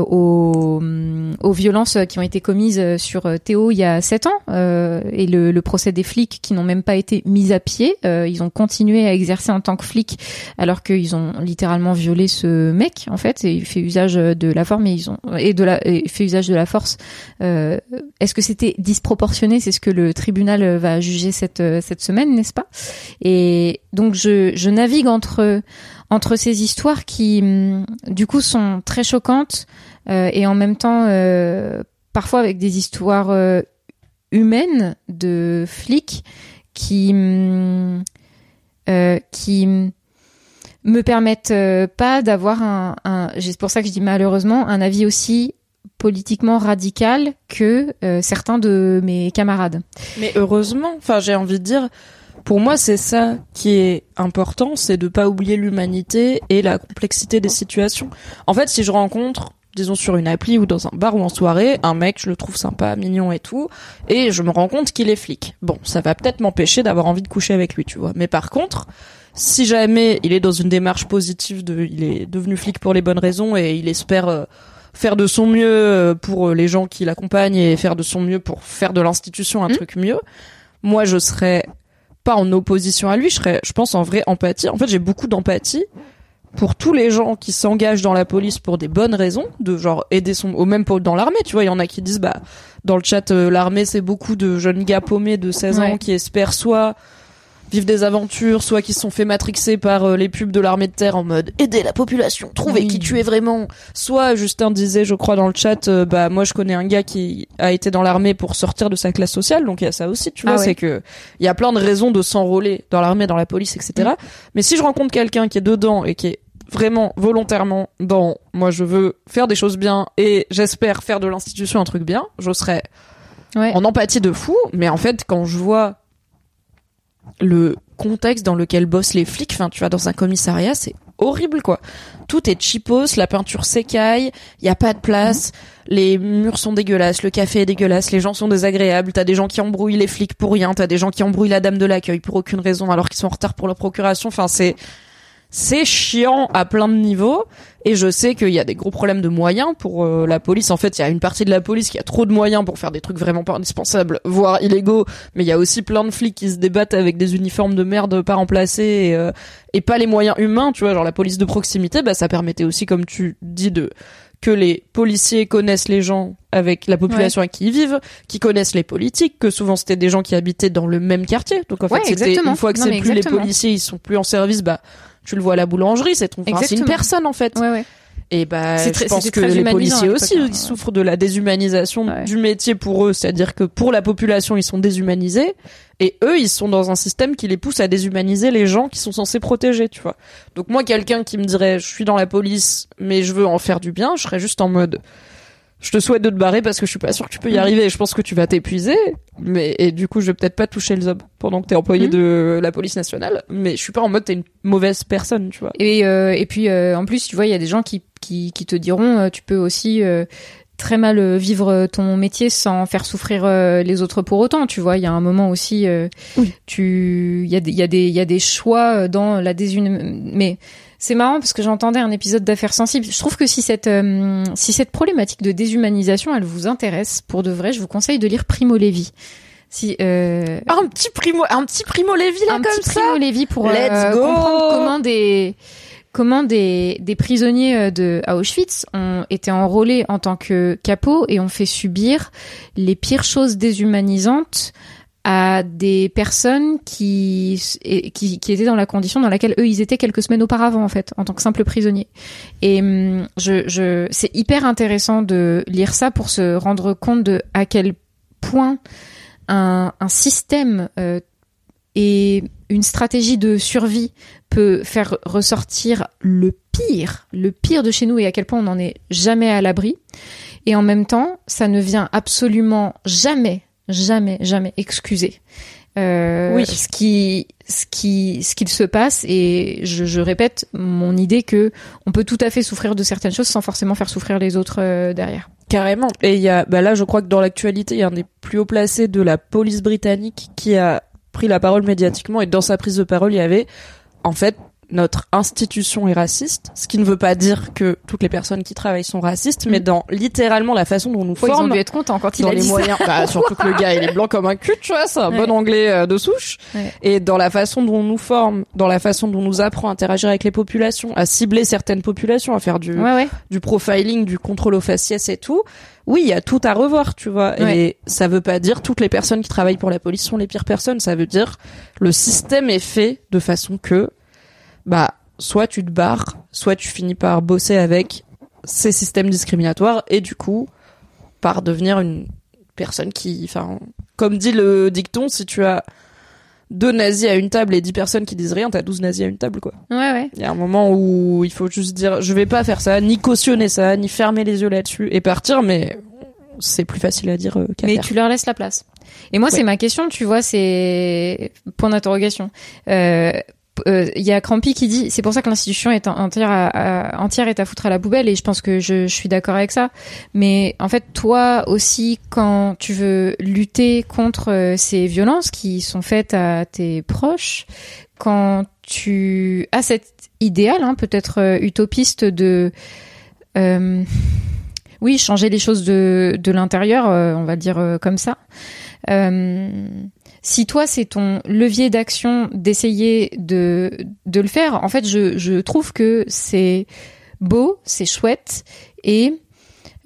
aux, hum, aux violences qui ont été commises euh, sur euh, Théo il y a sept ans euh, et le, le procès des flics qui n'ont même pas été mis à pied. Euh, ils ont continué à exercer en tant que flics alors qu'ils ont littéralement violé ce mec en fait et fait usage de la force mais ils ont et de la et fait usage de la force. Euh, Est-ce que c'était disproportionné? C'est ce que le tribunal euh, va juger cette euh, cette semaine, n'est-ce pas? Et donc je je navigue entre entre ces histoires qui hum, du coup sont très choquantes euh, et en même temps euh, parfois avec des histoires euh, humaines de flics qui hum, qui hum, me permettent pas d'avoir un, un c'est pour ça que je dis malheureusement un avis aussi politiquement radical que certains de mes camarades. Mais heureusement, enfin j'ai envie de dire, pour moi c'est ça qui est important, c'est de pas oublier l'humanité et la complexité des situations. En fait, si je rencontre disons sur une appli ou dans un bar ou en soirée, un mec, je le trouve sympa, mignon et tout, et je me rends compte qu'il est flic. Bon, ça va peut-être m'empêcher d'avoir envie de coucher avec lui, tu vois. Mais par contre, si jamais il est dans une démarche positive de, il est devenu flic pour les bonnes raisons et il espère euh, faire de son mieux euh, pour euh, les gens qui l'accompagnent et faire de son mieux pour faire de l'institution un Mhm. truc mieux, moi je serais pas en opposition à lui, je serais, je pense, en vraie empathie. En fait, j'ai beaucoup d'empathie pour tous les gens qui s'engagent dans la police pour des bonnes raisons, de genre aider son, ou même pour dans l'armée, tu vois, il y en a qui disent, bah, dans le chat, euh, l'armée, c'est beaucoup de jeunes gars paumés de 16 ans qui espèrent soit vivre des aventures, soit qui se sont fait matrixer par euh, les pubs de l'armée de terre en mode aider la population, trouver Oui. qui tu es vraiment. Soit Justin disait, je crois dans le chat, euh, bah moi je connais un gars qui a été dans l'armée pour sortir de sa classe sociale, donc il y a ça aussi, tu Ah vois, ouais. c'est que il y a plein de raisons de s'enrôler dans l'armée, dans la police, etc. Mm. Mais si je rencontre quelqu'un qui est dedans et qui est vraiment volontairement dans moi je veux faire des choses bien et j'espère faire de l'institution un truc bien, je serais Ouais. en empathie de fou, mais en fait, quand je vois le contexte dans lequel bossent les flics, enfin, tu vois, dans un commissariat, c'est horrible quoi. Tout est cheapos, la peinture s'écaille, il y a pas de place, les murs sont dégueulasses, le café est dégueulasse, les gens sont désagréables, t'as des gens qui embrouillent les flics pour rien, t'as des gens qui embrouillent la dame de l'accueil pour aucune raison alors qu'ils sont en retard pour leur procuration. Enfin c'est c'est chiant à plein de niveaux. Et je sais qu'il y a des gros problèmes de moyens pour euh, la police. En fait, il y a une partie de la police qui a trop de moyens pour faire des trucs vraiment pas indispensables, voire illégaux, mais il y a aussi plein de flics qui se débattent avec des uniformes de merde pas remplacés et, euh, et pas les moyens humains, tu vois, genre la police de proximité, bah ça permettait aussi comme tu dis de que les policiers connaissent les gens avec la population à qui ils vivent, qui connaissent les politiques, que souvent c'était des gens qui habitaient dans le même quartier. Donc en fait, Ouais, c'était une fois que c'est plus les policiers, ils sont plus en service, bah tu le vois à la boulangerie, c'est ton- enfin, c'est une personne en fait. Ouais, ouais. Et bah, C'est très- je pense que très les policiers aussi, hein, ils ouais. souffrent de la déshumanisation Ouais. du métier pour eux. C'est-à-dire que pour la population, ils sont déshumanisés. Et eux, ils sont dans un système qui les pousse à déshumaniser les gens qui sont censés protéger, tu vois. Donc moi, quelqu'un qui me dirait, je suis dans la police, mais je veux en faire du bien, je serais juste en mode, je te souhaite de te barrer parce que je suis pas sûr que tu peux y arriver. Je pense que tu vas t'épuiser. Mais, et du coup, je vais peut-être pas toucher le zob pendant que t'es employé Mhm. de la police nationale. Mais je suis pas en mode, t'es une mauvaise personne, tu vois. Et, euh, et puis euh, en plus, tu vois, il y a des gens qui, qui, qui te diront, euh, tu peux aussi euh, très mal euh, vivre ton métier sans faire souffrir euh, les autres pour autant. Tu vois, il y a un moment aussi, euh, Oui. tu, il y a des, il y a des, il y a des choix euh, dans la déshum. Mais c'est marrant parce que j'entendais un épisode d'affaires sensibles. Je trouve que si cette, euh, si cette problématique de déshumanisation, elle vous intéresse pour de vrai, je vous conseille de lire Primo Levi. Si euh, Un petit primo, un petit primo Lévi là un comme petit ça. Primo Levi pour Let's euh, comprendre comment des comment des, des prisonniers euh, de à Auschwitz ont été enrôlés en tant que capots et ont fait subir les pires choses déshumanisantes à des personnes qui, qui qui étaient dans la condition dans laquelle eux ils étaient quelques semaines auparavant en fait en tant que simples prisonniers et hum, je je c'est hyper intéressant de lire ça pour se rendre compte de à quel point un, un système euh, et une stratégie de survie peut faire ressortir le pire, le pire de chez nous et à quel point on n'en est jamais à l'abri. Et en même temps, ça ne vient absolument jamais, jamais, jamais excuser. Euh, Oui. ce qui, ce qui, ce qu'il se passe et je, je répète mon idée que on peut tout à fait souffrir de certaines choses sans forcément faire souffrir les autres euh, derrière. Carrément. Et il y a, bah là, je crois que dans l'actualité, il y a un des plus hauts placés de la police britannique qui a pris la parole médiatiquement et dans sa prise de parole, il y avait, en fait, notre institution est raciste, ce qui ne veut pas dire que toutes les personnes qui travaillent sont racistes, mais dans littéralement la façon dont nous Oh, ils ont dû être contents quand il dans a les dit ça. moyens. Bah, surtout que le gars, il est blanc comme un cul, tu vois, c'est un Ouais. bon anglais euh, de souche. Ouais. Et dans la façon dont on nous forme, dans la façon dont on nous apprend à interagir avec les populations, à cibler certaines populations, à faire du, Ouais, du profiling, du contrôle aux faciès et tout. Oui, il y a tout à revoir, tu vois. Et ça veut pas dire toutes les personnes qui travaillent pour la police sont les pires personnes. Ça veut dire le système est fait de façon que, bah, soit tu te barres, soit tu finis par bosser avec ces systèmes discriminatoires et du coup, par devenir une personne qui, enfin, comme dit le dicton, si tu as deux nazis à une table et dix personnes qui disent rien, t'as 12 nazis à une table, quoi. Ouais, ouais. Il y a un moment où il faut juste dire je vais pas faire ça, ni cautionner ça, ni fermer les yeux là-dessus et partir, mais c'est plus facile à dire euh, qu'à Mais faire. tu leur laisses la place. Et moi, Ouais. c'est ma question, tu vois, c'est point d'interrogation. Euh, euh, y a Crampy qui dit, c'est pour ça que l'institution est en- entière est à foutre à la poubelle, et je pense que je, suis d'accord avec ça. Mais en fait, toi aussi, quand tu veux lutter contre euh, ces violences qui sont faites à tes proches, quand tu as cet idéal, hein, peut-être euh, utopiste de euh, oui, changer les choses de, l'intérieur, on va dire comme ça. Si toi, c'est ton levier d'action d'essayer de, de le faire, en fait, je, je trouve que c'est beau, c'est chouette et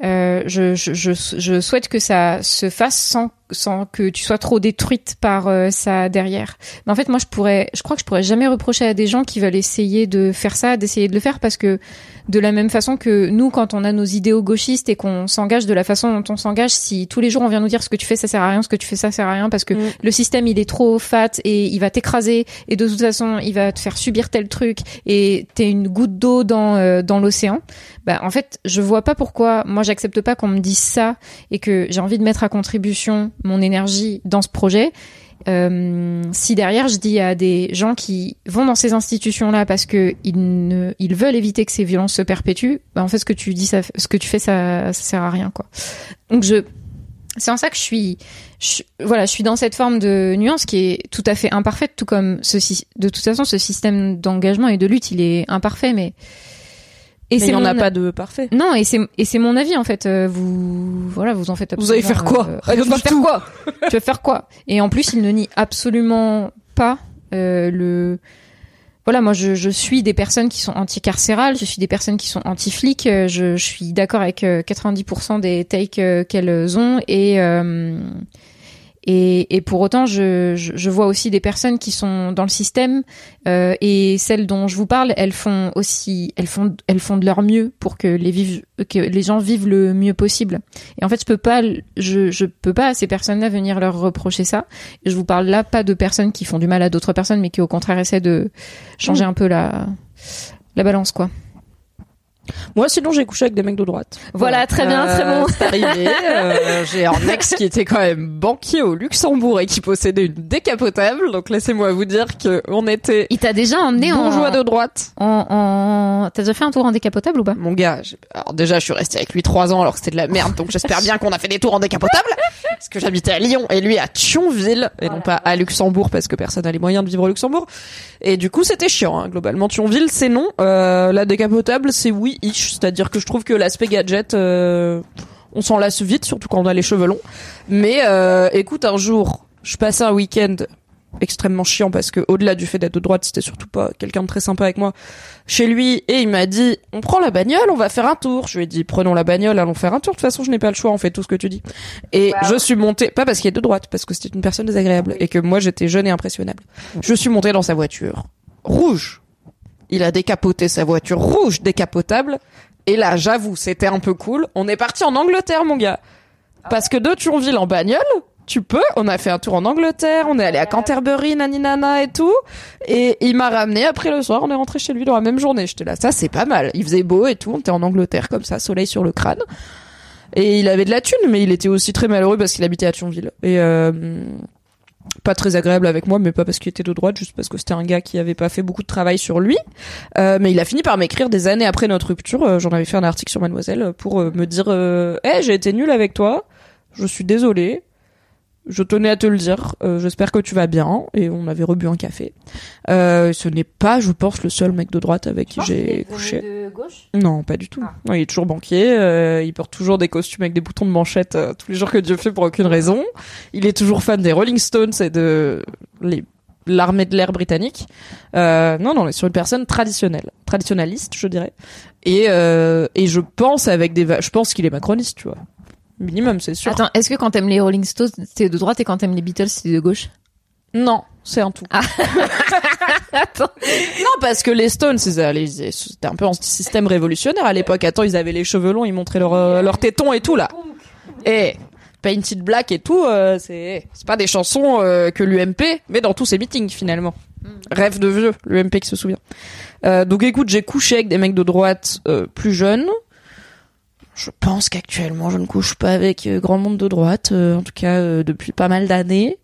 euh, je, je, je, je souhaite que ça se fasse sans, sans que tu sois trop détruite par euh, ça derrière. Mais en fait, moi, je pourrais, je crois que je pourrais jamais reprocher à des gens qui veulent essayer de faire ça, d'essayer de le faire, parce que de la même façon que nous, quand on a nos idéaux gauchistes et qu'on s'engage de la façon dont on s'engage, si tous les jours on vient nous dire ce que tu fais ça sert à rien, ce que tu fais ça sert à rien, parce que Mm. le système il est trop fat et il va t'écraser et de toute façon il va te faire subir tel truc et t'es une goutte d'eau dans euh, dans l'océan. Bah en fait, je vois pas pourquoi moi j'accepte pas qu'on me dise ça et que j'ai envie de mettre à contribution mon énergie dans ce projet, euh, si derrière je dis à des gens qui vont dans ces institutions-là parce que ils ne, ils veulent éviter que ces violences se perpétuent, bah en fait ce que tu dis, ce que tu fais, ça, ça sert à rien, quoi. Donc je, c'est en ça que je suis, voilà, je suis dans cette forme de nuance qui est tout à fait imparfaite, tout comme ce, de toute façon, ce système d'engagement et de lutte, il est imparfait, mais et c'est il n'y en a mon- pas de parfait. non, et c'est et c'est mon avis en fait. Euh, vous voilà, vous en faites. Vous allez faire quoi euh, Rien Tu vas faire quoi Tu vas faire quoi Et en plus, il ne nie absolument pas euh, le. Voilà, moi je, je suis des personnes qui sont anti-carcérales, je suis des personnes qui sont anti-flics, euh, je, je suis d'accord avec euh, 90% des takes qu'elles ont et euh, et, et pour autant, je, je, je vois aussi des personnes qui sont dans le système euh, et celles dont je vous parle, elles font aussi, elles font, elles font de leur mieux pour que les vivent, que les gens vivent le mieux possible. Et en fait, je peux pas, je, je peux pas à ces personnes-là venir leur reprocher ça. Et je vous parle là pas de personnes qui font du mal à d'autres personnes, mais qui au contraire essaient de changer un peu la la balance, quoi. Moi, sinon, j'ai couché avec des mecs de droite. Voilà, très bien, très bon. C'est arrivé. euh, j'ai un ex qui était quand même banquier au Luxembourg et qui possédait une décapotable. Donc, laissez-moi vous dire que on était Il t'a déjà emmené en, bourgeois de droite. en, en... t'as déjà fait un tour en décapotable ou pas? Mon gars, alors déjà, je suis restée avec lui trois ans alors que c'était de la merde. Donc, j'espère bien qu'on a fait des tours en décapotable. Parce que j'habitais à Lyon et lui à Thionville et non pas à Luxembourg parce que personne n'a les moyens de vivre au Luxembourg. Et du coup, c'était chiant. Hein, globalement, Thionville, c'est non. Euh, la décapotable, c'est oui ish. C'est-à-dire que je trouve que l'aspect gadget, euh, on s'en lasse vite, surtout quand on a les cheveux longs. Mais euh, écoute, un jour, je passais un week-end extrêmement chiant parce que au-delà du fait d'être de droite, c'était surtout pas quelqu'un de très sympa avec moi chez lui et il m'a dit on prend la bagnole, on va faire un tour. Je lui ai dit prenons la bagnole, allons faire un tour. De toute façon, je n'ai pas le choix, on fait tout ce que tu dis. Et je suis montée pas parce qu'il est de droite, parce que c'était une personne désagréable et que moi j'étais jeune et impressionnable. Je suis montée dans sa voiture rouge. Il a décapoté sa voiture rouge décapotable et là, j'avoue, c'était un peu cool. On est parti en Angleterre, mon gars. Parce que de Thionville en bagnole, tu peux. On a fait un tour en Angleterre, on est allé à Canterbury, naninana et tout. Et il m'a ramené après le soir, on est rentré chez lui dans la même journée. J'étais là, ça c'est pas mal. Il faisait beau et tout, on était en Angleterre comme ça, soleil sur le crâne. Et il avait de la thune, mais il était aussi très malheureux parce qu'il habitait à Thionville. Et euh, pas très agréable avec moi, mais pas parce qu'il était de droite, juste parce que c'était un gars qui avait pas fait beaucoup de travail sur lui. Euh, mais il a fini par m'écrire des années après notre rupture. euh, J'en avais fait un article sur Mademoiselle pour euh, me dire, euh, hey, j'ai été nul avec toi. Je suis désolée. Je tenais à te le dire. Euh, J'espère que tu vas bien. Et on avait rebu un café. Euh, ce n'est pas, je pense, le seul mec de droite avec qui j'ai couché. de gauche? Non, pas du tout. Ah. Non, il est toujours banquier. euh, il porte toujours des costumes avec des boutons de manchette euh, tous les jours que Dieu fait pour aucune raison. Il est toujours fan des Rolling Stones et de les l'armée de l'air britannique. Euh, non, non, on est sur une personne traditionnelle, traditionnaliste, je dirais. Et euh, et je pense avec des, va- je pense qu'il est macroniste, tu vois. Minimum, c'est sûr. Attends, est-ce que quand t'aimes les Rolling Stones, t'es de droite et quand t'aimes les Beatles, t'es de gauche? Non, c'est un tout. Attends. Non, parce que les Stones, c'était un peu un système révolutionnaire à l'époque. Attends, ils avaient les cheveux longs, ils montraient leurs euh, leurs tétons et tout là. Et Painted Black et tout, euh, c'est c'est pas des chansons euh, que l'UMP met dans tous ses meetings finalement. Rêve de vieux, l'UMP qui se souvient. Euh, donc écoute, j'ai couché avec des mecs de droite euh, plus jeunes. Je pense qu'actuellement, je ne couche pas avec euh, grand monde de droite, euh, en tout cas euh, depuis pas mal d'années.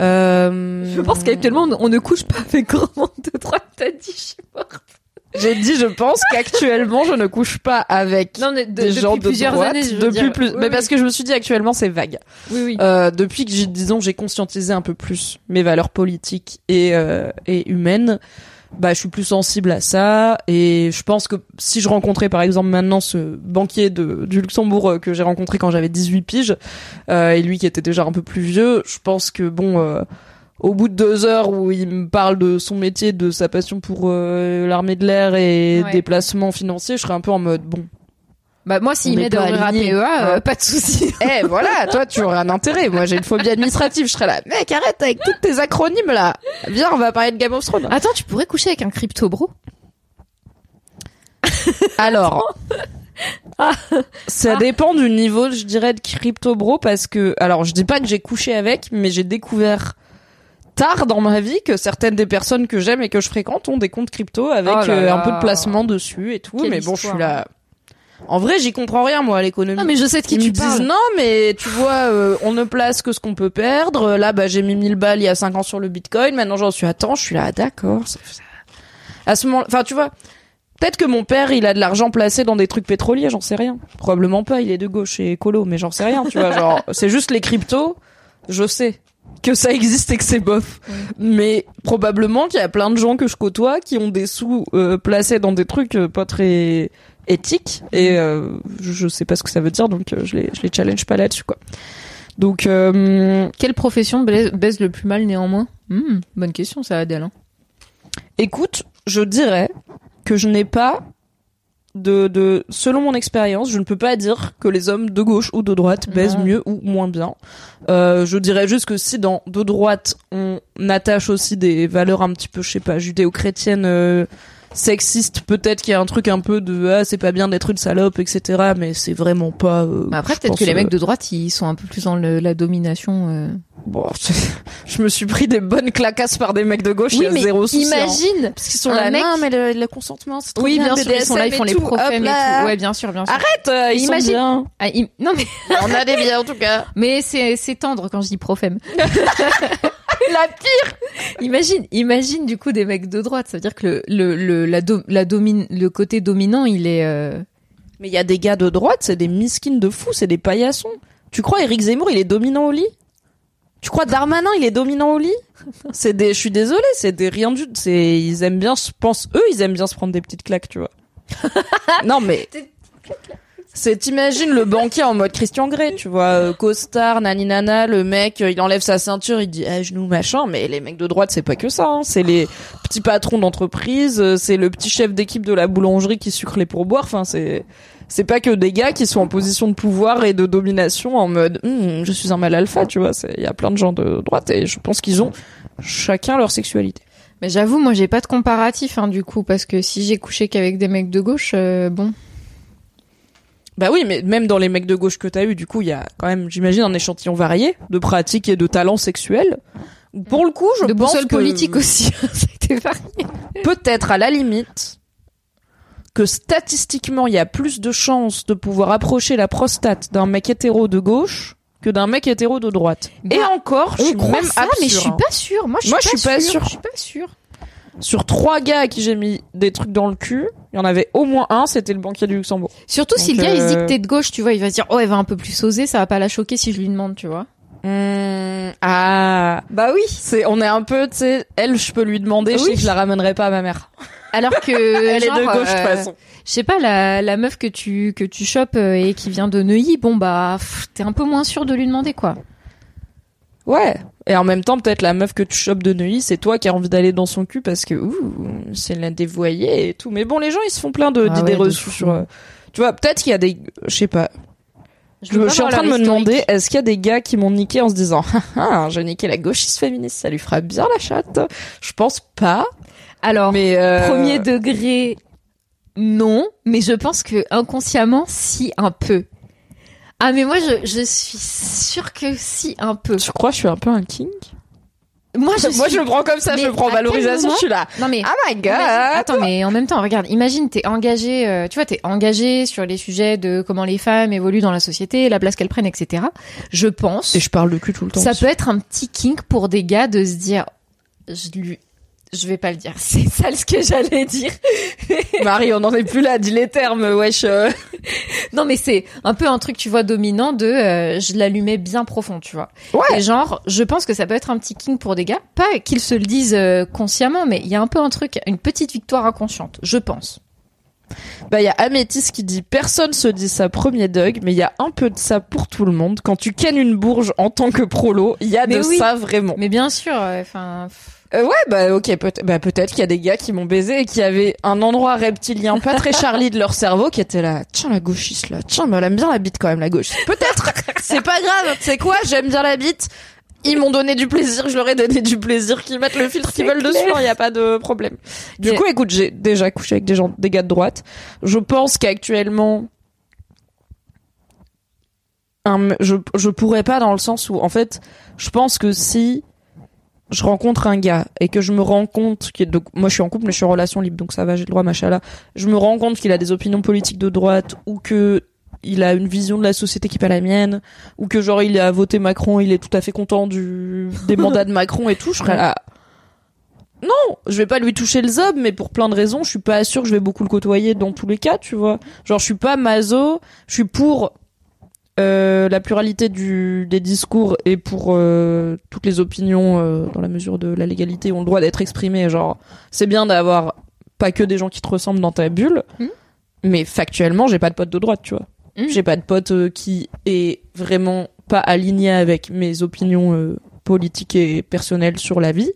Euh, Je pense qu'actuellement, on ne couche pas avec grand monde de droite, t'as dit, je suis morte. J'ai dit, je pense qu'actuellement, je ne couche pas avec Non, mais de- des depuis gens de plusieurs droite. années, je veux depuis dire. plus, Oui, mais oui. parce que je me suis dit actuellement, c'est vague. Oui, oui. Euh, depuis que j'ai, disons, j'ai conscientisé un peu plus mes valeurs politiques et euh, et humaines, bah, je suis plus sensible à ça. Et je pense que si je rencontrais, par exemple, maintenant ce banquier de du Luxembourg euh, que j'ai rencontré quand j'avais 18 piges, euh, et lui qui était déjà un peu plus vieux, je pense que bon. euh, au bout de deux heures où il me parle de son métier, de sa passion pour euh, l'armée de l'air et Ouais. des placements financiers, je serais un peu en mode bon. Bah, moi, s'il m'aide à pas ouvrir un PEA, euh, hein. pas de souci. Eh voilà, toi tu aurais un intérêt. Moi j'ai une phobie administrative. Je serais là, mec arrête avec toutes tes acronymes là. Viens, on va parler de Game of Thrones. Attends, tu pourrais coucher avec un crypto bro? Alors, ça dépend du niveau, je dirais, de crypto bro parce que, alors je dis pas que j'ai couché avec, mais j'ai découvert tard dans ma vie que certaines des personnes que j'aime et que je fréquente ont des comptes crypto avec Oh là euh, un peu de placement dessus et tout. Quelle mais bon, je suis là. En vrai, j'y comprends rien moi à l'économie. Non, mais je sais de qui Ils tu me disent parles. non, mais tu vois, euh, on ne place que ce qu'on peut perdre. Là, bah, j'ai mis 1000 balles il y a 5 ans sur le bitcoin. Maintenant, j'en suis à temps. Je suis là, ah, d'accord. À ce moment, enfin, tu vois, peut-être que mon père, il a de l'argent placé dans des trucs pétroliers, j'en sais rien. Probablement pas, il est de gauche et écolo, mais j'en sais rien, tu vois. Genre, c'est juste les cryptos, je sais que ça existe et que c'est bof. Mais probablement qu'il y a plein de gens que je côtoie qui ont des sous euh, placés dans des trucs euh, pas très éthiques et euh, je, sais pas ce que ça veut dire donc euh, je les je les challenge pas là-dessus quoi. Donc euh, Quelle profession baise le plus mal néanmoins? Hmm, Bonne question, ça, Adèle. hein. écoute, je dirais que je n'ai pas de, de selon mon expérience, je ne peux pas dire que les hommes de gauche ou de droite baisent Non. mieux ou moins bien. Euh, je dirais juste que si dans de droite on attache aussi des valeurs un petit peu, je sais pas, judéo-chrétiennes, euh, sexistes, peut-être qu'il y a un truc un peu de ah c'est pas bien d'être une salope, etc. Mais c'est vraiment pas. euh, Mais Après, peut-être que les euh, mecs de droite, ils sont un peu plus dans le- la domination. euh. Bon, je me suis pris des bonnes clacasses par des mecs de gauche. il y a zéro souci. hein. imagine Parce qu'ils sont là, mec- non, mais le, le consentement, c'est trop Oui, bien sûr, ils sont là, ils font les profèmes et tout. Ouais, bien sûr, bien sûr. Arrête, euh, ils Imagine. sont bien. Ah, im- Non, mais, On a des biens en tout cas. mais c'est, c'est tendre quand je dis profème. La pire. Imagine, imagine du coup des mecs de droite. Ça veut dire que le, le, le, la, do- la domine, le côté dominant, il est. euh, Mais il y a des gars de droite, c'est des miskines de fous, c'est des paillassons. Tu crois Eric Zemmour, il est dominant au lit? Tu crois Darmanin, il est dominant au lit? C'est des, je suis désolée, c'est des rien du, c'est, ils aiment bien, je pense, eux, ils aiment bien se prendre des petites claques, tu vois. non mais. C'est, t'imagines le banquier en mode Christian Grey, tu vois, euh, costard, naninana, le mec, euh, il enlève sa ceinture, il dit à genoux, machin, mais les mecs de droite, c'est pas que ça, hein. c'est les petits patrons d'entreprise, euh, c'est le petit chef d'équipe de la boulangerie qui sucre les pourboires, enfin, c'est, c'est pas que des gars qui sont en position de pouvoir et de domination en mode, Hum, je suis un mal alpha, tu vois, il y a plein de gens de droite et je pense qu'ils ont chacun leur sexualité. Mais j'avoue, moi, j'ai pas de comparatif, hein, du coup, parce que si j'ai couché qu'avec des mecs de gauche, euh, bon. Bah oui, mais même dans les mecs de gauche que t'as eu, du coup, il y a quand même, j'imagine, un échantillon varié de pratiques et de talents sexuels. Pour le coup, je de pense que politique aussi. été varié. peut-être à la limite que statistiquement, il y a plus de chances de pouvoir approcher la prostate d'un mec hétéro de gauche que d'un mec hétéro de droite. Bah, et encore, je suis même ça, mais je suis pas sûre. Moi, je suis, Moi, pas, je suis pas sûre. Je suis pas sûre. Sur trois gars à qui j'ai mis des trucs dans le cul, il y en avait au moins un, c'était le banquier du Luxembourg. Surtout si Donc, le gars, il se dit euh, que t'es de gauche, tu vois, il va se dire, oh, elle va un peu plus oser, ça va pas la choquer si je lui demande, tu vois. Mmh, ah, bah oui, c'est, on est un peu, tu sais, elle, je peux lui demander, je sais Oui. que je la ramènerai pas à ma mère. Alors que, Elle genre, est de gauche, de toute euh, façon. Je sais pas, la, la meuf que tu, que tu chopes euh, et qui vient de Neuilly, bon, bah, t'es un peu moins sûr de lui demander, quoi. Ouais. Et en même temps, peut-être la meuf que tu chopes de Neuilly, c'est toi qui as envie d'aller dans son cul parce que, ouh, c'est la dévoyée et tout. Mais bon, les gens, ils se font plein de, Ah d'idées ouais, reçues sur, euh, tu vois, peut-être qu'il y a des, je sais pas. Je, suis en train de me demander, est-ce qu'il y a des gars qui m'ont niqué en se disant, ah, ah, j'ai niqué la gauchiste féministe, ça lui fera bien la chatte. Je pense pas. Alors, Mais, euh, premier degré, non, mais je pense que inconsciemment, si, un peu. Ah, mais moi, je, je suis sûre que si, un peu. Tu crois que je suis un peu un king? Moi, je Moi, suis- je le prends comme ça, Mais je le prends valorisation, moment je suis là. Non, mais Oh my god! Attends, mais en même temps, regarde, imagine, t'es engagé, euh, tu vois, t'es engagé sur les sujets de comment les femmes évoluent dans la société, la place qu'elles prennent, etc. Je pense, Et je parle de cul tout le temps. ça peut être un petit kink pour des gars de se dire, je lui, je vais pas le dire, c'est ça ce que j'allais dire. Marie, on n'en est plus là, dis les termes, wesh. euh. Non, mais c'est un peu un truc, tu vois, dominant de, euh, je l'allumais bien profond, tu vois. Ouais. Et genre, je pense que ça peut être un petit kink pour des gars, pas qu'ils se le disent euh, consciemment, mais il y a un peu un truc, une petite victoire inconsciente, je pense. Bah, il y a Améthyste qui dit personne se dit ça premier Doug, mais il y a un peu de ça pour tout le monde. Quand tu kennes une bourge en tant que prolo, il y a Mais de oui. ça vraiment. Mais bien sûr, enfin. Euh, ouais, bah ok, peut- bah, peut-être qu'il y a des gars qui m'ont baisé et qui avaient un endroit reptilien pas très Charlie de leur cerveau qui était là. Tiens la gauchiste là, tiens, mais elle aime bien la bite quand même la gauche. Peut-être. C'est pas grave. Tu sais quoi? J'aime bien la bite. Ils m'ont donné du plaisir, je leur ai donné du plaisir. Qu'ils mettent le filtre qu'ils C'est veulent dessus, il y a pas de problème. Du Mais- coup, écoute, j'ai déjà couché avec des gens, des gars de droite. Je pense qu'actuellement, un je, je pourrais pas dans le sens où, en fait, je pense que si je rencontre un gars et que je me rends compte qu'il donc moi je suis en couple mais je suis en relation libre donc ça va j'ai le droit machallah je me rends compte qu'il a des opinions politiques de droite ou que il a une vision de la société qui est pas la mienne ou que genre il a voté Macron il est tout à fait content du des mandats de Macron et tout je serais là. Non je vais pas lui toucher le zob mais pour plein de raisons je suis pas sûre que je vais beaucoup le côtoyer dans tous les cas tu vois. Genre je suis pas maso je suis pour euh, la pluralité du, des discours et pour euh, toutes les opinions euh, dans la mesure de la légalité ont le droit d'être exprimées. Genre, c'est bien d'avoir pas que des gens qui te ressemblent dans ta bulle, Mhm. mais factuellement, j'ai pas de pote de droite, tu vois. Mhm. J'ai pas de pote qui est vraiment pas aligné avec mes opinions politiques et personnelles sur la vie.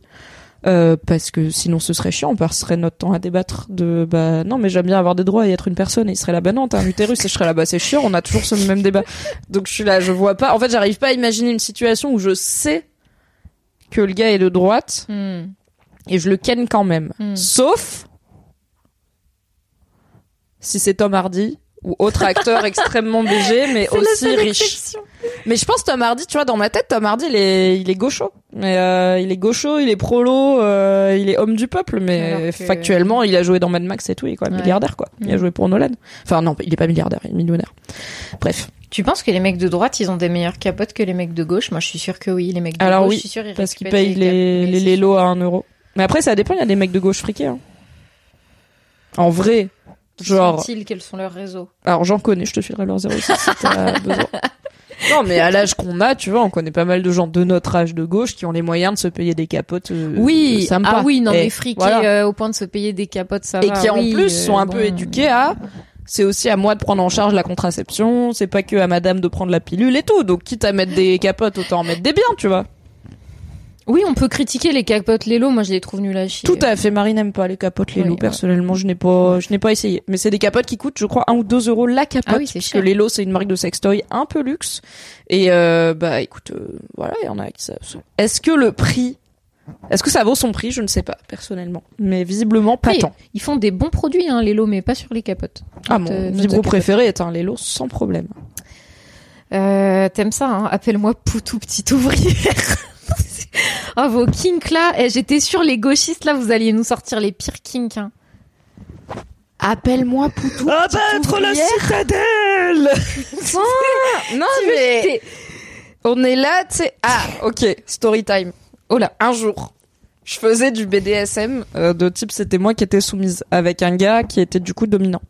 Euh, parce que sinon ce serait chiant, on passerait notre temps à débattre de bah non mais j'aime bien avoir des droits et être une personne et il serait là bah non t'as un utérus et je serais là bah c'est chiant, on a toujours ce même débat. Donc je suis là, je vois pas. En fait j'arrive pas à imaginer une situation où je sais que le gars est de droite Hmm. et je le ken quand même. Hmm. Sauf si c'est Tom Hardy ou autre acteur extrêmement BG mais aussi riche. Mais je pense Tom Hardy, tu vois, dans ma tête, Tom Hardy, il est, il est gaucho. Mais euh, il est gaucho, il est prolo, euh, il est homme du peuple. Mais que- factuellement, il a joué dans Mad Max et tout. Il est quand même Ouais. milliardaire, quoi. Il a joué pour Nolan. Enfin non, il est pas milliardaire, il est millionnaire. Bref, Tu penses que les mecs de droite, ils ont des meilleures capotes que les mecs de gauche? Moi, je suis sûre que oui. Les mecs de Alors gauche, oui, je suis sûre, ils parce qu'il récupèrent paye cap- les, les c'est lélos à 1 euro. Mais après, ça dépend. Il y a des mecs de gauche friqués. Hein. En vrai, sûr. Genre, Sont-ils Quels sont leurs réseaux alors j'en connais. Je te filerai leur 06 si t'as besoin. Non, mais à l'âge qu'on a, tu vois, on connaît pas mal de gens de notre âge de gauche qui ont les moyens de se payer des capotes. euh, Oui, sympas. ah oui, non Et mais friqués voilà. euh, au point de se payer des capotes, ça et va. qui en oui, plus euh, sont un bon. peu éduqués à c'est aussi à moi de prendre en charge la contraception, c'est pas que à madame de prendre la pilule et tout. Donc quitte à mettre des capotes, autant en mettre des biens, tu vois. Oui, on peut critiquer les capotes Lélo. Moi, je les trouve nuls à chier. Tout à fait, Marie n'aime pas les capotes Oui, ouais. Personnellement, je n'ai pas je n'ai pas essayé, mais c'est des capotes qui coûtent je crois un ou deux euros la capote Ah oui, c'est parce que les lots c'est une marque de sextoy un peu luxe et euh, bah écoute euh, voilà, il y en a qui ça. Est-ce que le prix est-ce que ça vaut son prix? Je ne sais pas personnellement, mais visiblement pas Oui, tant. Ils font des bons produits, hein, Lélo, mais pas sur les capotes. Ah mon vibro capote. préféré est un Lelo sans problème. Euh, T'aimes ça, hein? Appelle-moi Poutou petite ouvrière. oh, vos kinks là, eh, j'étais sûre les gauchistes là, vous alliez nous sortir les pires kinks. Hein. Appelle-moi Poutou. Abattre la citadelle Non mais on est là, tu sais. Ah, ok, story time. Oh là, un jour, je faisais du BDSM euh, de type c'était moi qui étais soumise avec un gars qui était du coup dominant.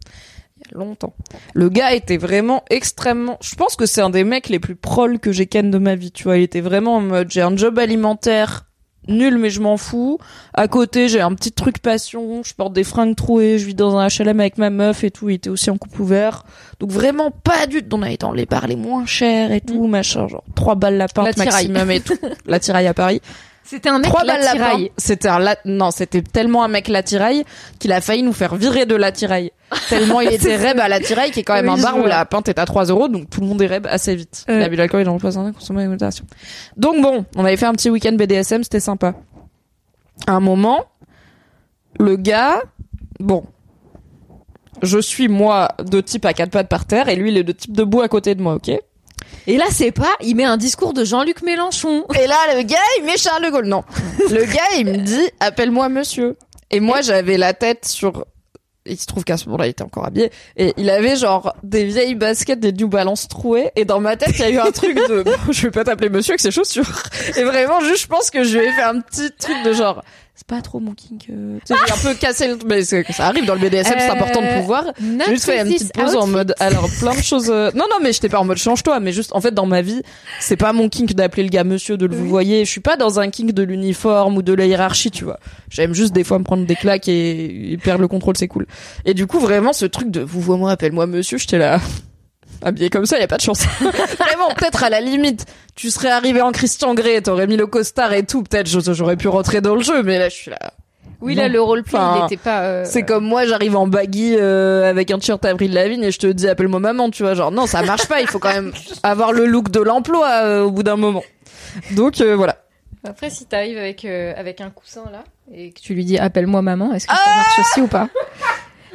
Longtemps. Le gars était vraiment extrêmement. Je pense que c'est un des mecs les plus proles que j'ai ken de ma vie. Tu vois, il était vraiment en mode j'ai un job alimentaire nul mais je m'en fous. À côté, j'ai un petit truc passion. Je porte des fringues trouées. Je vis dans un HLM avec ma meuf et tout. Il était aussi en couple ouvert. Donc vraiment pas du tout. On allait dans les bars les moins chers et tout, machin, genre trois balles la pinte La maximum et tout. la tiraille à Paris. C'était un mec la la pinte. C'était un la... non, c'était tellement un mec la tiraille qu'il a failli nous faire virer de la tiraille. Tellement il était reb à la tiraille qui est quand même Oui, un bar où la pinte est à 3 euros donc tout le monde est reb assez vite. Ouais. L'abus d'alcool il en représente un consommé modération. Donc bon, on avait fait un petit week-end BDSM, c'était sympa. À un moment, le gars, bon, je suis moi de type à quatre pattes par terre et lui il est de type debout à côté de moi, ok? Et là, c'est pas, il met un discours de Jean-Luc Mélenchon. Et là, le gars, il met Charles de Gaulle. Non. Le gars, il me dit, appelle-moi monsieur. Et moi, j'avais la tête sur, il se trouve qu'à ce moment-là, il était encore habillé. Et il avait genre des vieilles baskets, des New Balance trouées. Et dans ma tête, il y a eu un truc de, Bon, je vais pas t'appeler monsieur avec ses chaussures. Et vraiment, juste, je pense que je lui ai fait un petit truc de genre, c'est pas trop mon kink. euh. J'ai un peu cassé le, mais ça arrive dans le BDSM, c'est Euh, important de pouvoir. J'ai juste fait une petite pause en mode alors plein de choses euh, non non mais j'étais pas en mode change-toi mais juste en fait dans ma vie c'est pas mon kink d'appeler le gars monsieur de le vous voyez je suis pas dans un kink de l'uniforme ou de la hiérarchie tu vois j'aime juste des fois me prendre des claques et, et perdre le contrôle c'est cool et du coup vraiment ce truc de vous vois moi appelle-moi monsieur j'étais là habillé comme ça y a pas de chance vraiment peut-être à la limite tu serais arrivé en Christian Grey t'aurais mis le costard et tout peut-être j'aurais pu rentrer dans le jeu mais là je suis là Oui, là, le roleplay, Enfin, il était pas. euh, c'est comme moi, j'arrive en baggy euh, avec un t-shirt Avril Lavigne et je te dis appelle-moi maman, tu vois. Genre non, ça marche pas. Il faut quand même avoir le look de l'emploi euh, au bout d'un moment. Donc voilà. Après, si t'arrives avec avec un coussin là et que tu lui dis appelle-moi maman, est-ce que ça marche aussi ou pas?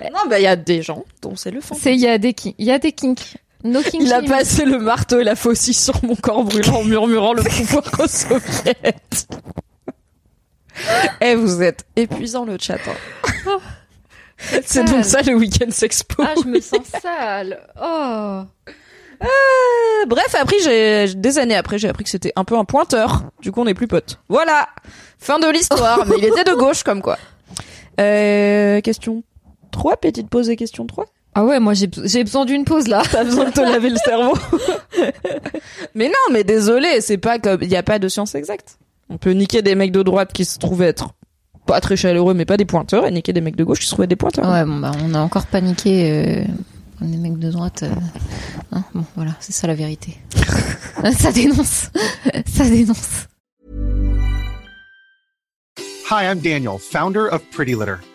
Non, bah il y a des gens dont c'est le fond. C'est il y a des kinks, il y a des kinks. No. Il a passé le marteau et la faucille sur mon corps brûlant en murmurant le pouvoir aux soviets. Eh, vous êtes épuisant le chat. hein. C'est donc ça le week-end sexpo. Ah, je me sens sale. Oh. Euh, Bref, après, j'ai des années après, j'ai appris que c'était un peu un pointeur. Du coup, on n'est plus potes. Voilà, fin de l'histoire. mais il était de gauche, comme quoi. Euh, question 3, petite pause et question 3. Ah ouais, moi j'ai besoin d'une pause là. T'as besoin de te laver le cerveau. mais non, mais désolé, c'est pas comme, il y a pas de science exacte. On peut niquer des mecs de droite qui se trouvaient être pas très chaleureux, mais pas des pointeurs, et niquer des mecs de gauche qui se trouvaient des pointeurs. Ouais, bon bah on a encore paniqué. Euh... On est mecs de droite. euh, hein, bon, voilà, c'est ça la vérité. ça dénonce. ça dénonce. Hi, I'm Daniel, founder of Pretty Litter.